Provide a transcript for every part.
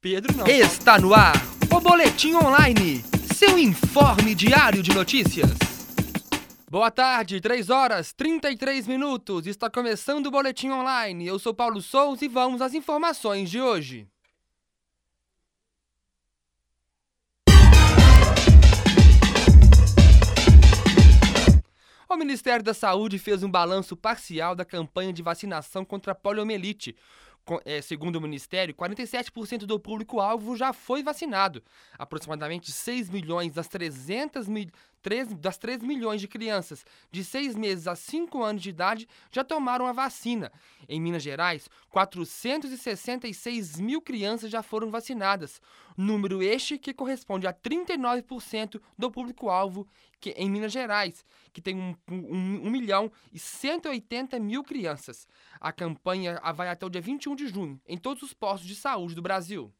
Pedro não. Está no ar o Boletim Online, seu informe diário de notícias. Boa tarde, 3 horas 33 minutos. Está começando o Boletim Online. Eu sou Paulo Souza e vamos às informações de hoje. O Ministério da Saúde fez um balanço parcial da campanha de vacinação contra a poliomielite. É, segundo o Ministério, 47% do público-alvo já foi vacinado. Aproximadamente 6 milhões das 300 mil, 3, das 3 milhões de crianças de 6 meses a 5 anos de idade já tomaram a vacina. Em Minas Gerais, 466 mil crianças já foram vacinadas, número este que corresponde a 39% do público-alvo em Minas Gerais, que tem 1 um, um, um milhão e 180 mil crianças. A campanha vai até o dia 21 de junho, em todos os postos de saúde do Brasil.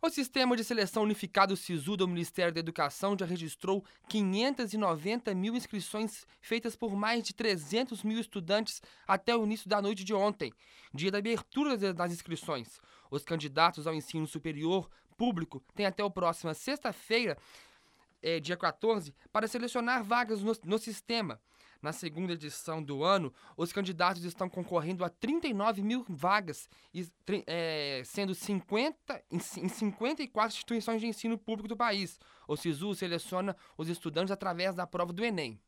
O Sistema de Seleção Unificado SISU do Ministério da Educação já registrou 590 mil inscrições feitas por mais de 300 mil estudantes até o início da noite de ontem, dia da abertura das inscrições. Os candidatos ao ensino superior público têm até a próxima sexta-feira, é, dia 14, para selecionar vagas no, no sistema. Na segunda edição do ano, os candidatos estão concorrendo a 39 mil vagas, é, sendo 50 em 54 instituições de ensino público do país. O SISU seleciona os estudantes através da prova do Enem.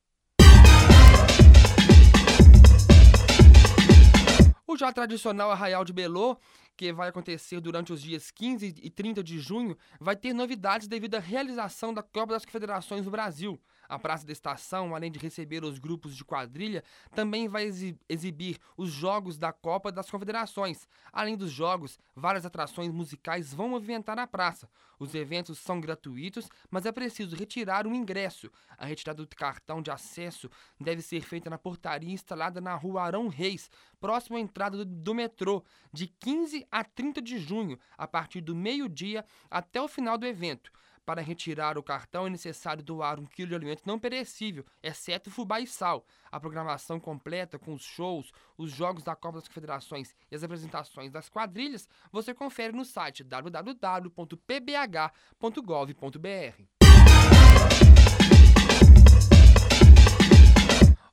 O já tradicional Arraial de Belô, que vai acontecer durante os dias 15 e 30 de junho, vai ter novidades devido à realização da Copa das Confederações do Brasil. A Praça da Estação, além de receber os grupos de quadrilha, também vai exibir os jogos da Copa das Confederações. Além dos jogos, várias atrações musicais vão movimentar a praça. Os eventos são gratuitos, mas é preciso retirar o ingresso. A retirada do cartão de acesso deve ser feita na portaria instalada na rua Arão Reis, próximo à entrada do, do metrô, de 15 a 30 de junho, a partir do meio-dia até o final do evento. Para retirar o cartão é necessário doar um quilo de alimento não perecível, exceto fubá e sal. A programação completa com os shows, os jogos da Copa das Confederações e as apresentações das quadrilhas você confere no site www.pbh.gov.br.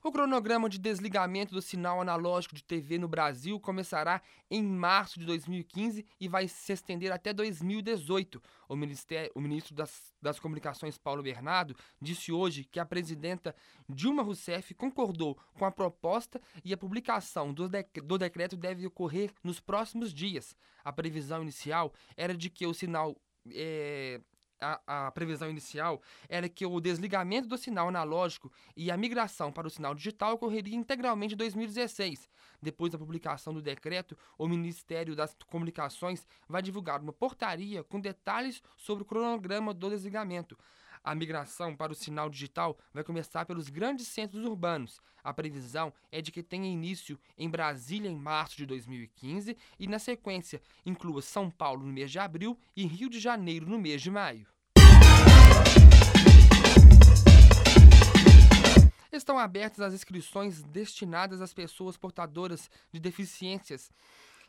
O cronograma de desligamento do sinal analógico de TV no Brasil começará em março de 2015 e vai se estender até 2018. O, ministério, o ministro das, das Comunicações, Paulo Bernardo, disse hoje que a presidenta Dilma Rousseff concordou com a proposta e a publicação do, do decreto deve ocorrer nos próximos dias. A previsão inicial era de que o sinal. É, a, a, previsão inicial era que o desligamento do sinal analógico e a migração para o sinal digital ocorreria integralmente em 2016. Depois da publicação do decreto, o Ministério das Comunicações vai divulgar uma portaria com detalhes sobre o cronograma do desligamento. A migração para o sinal digital vai começar pelos grandes centros urbanos. A previsão é de que tenha início em Brasília em março de 2015 e, na sequência, inclua São Paulo no mês de abril e Rio de Janeiro no mês de maio. Estão abertas as inscrições destinadas às pessoas portadoras de deficiências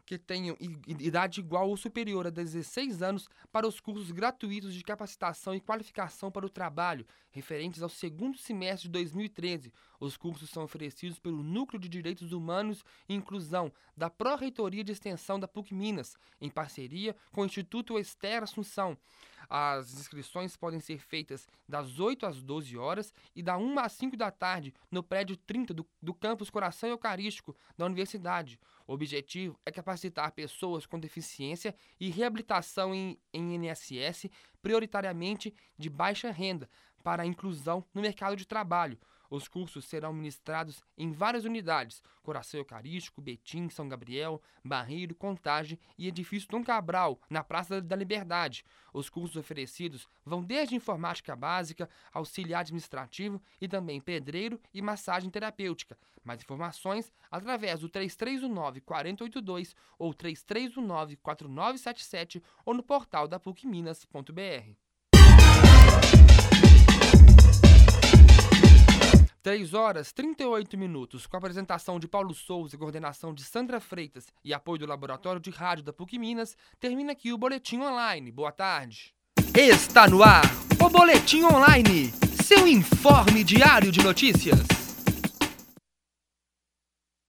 que tenham idade igual ou superior a 16 anos para os cursos gratuitos de capacitação e qualificação para o trabalho, referentes ao segundo semestre de 2013. Os cursos são oferecidos pelo Núcleo de Direitos Humanos e Inclusão da Pró-Reitoria de Extensão da PUC Minas, em parceria com o Instituto Esther Assunção. As inscrições podem ser feitas das 8 às 12 horas e da 1 às 5 da tarde no prédio 30 do, do campus Coração Eucarístico da Universidade. O objetivo é capacitar pessoas com deficiência e reabilitação em, em INSS, prioritariamente de baixa renda, para a inclusão no mercado de trabalho. Os cursos serão ministrados em várias unidades: Coração Eucarístico, Betim, São Gabriel, Barreiro, Contagem e Edifício Dom Cabral, na Praça da Liberdade. Os cursos oferecidos vão desde informática básica, auxiliar administrativo e também pedreiro e massagem terapêutica. Mais informações através do 3319 482 ou 3319 4977 ou no portal da PUCminas.br. 3 horas 38 minutos, com a apresentação de Paulo Souza e coordenação de Sandra Freitas e apoio do Laboratório de Rádio da PUC Minas, termina aqui o Boletim Online. Boa tarde. Está no ar o Boletim Online, seu informe diário de notícias.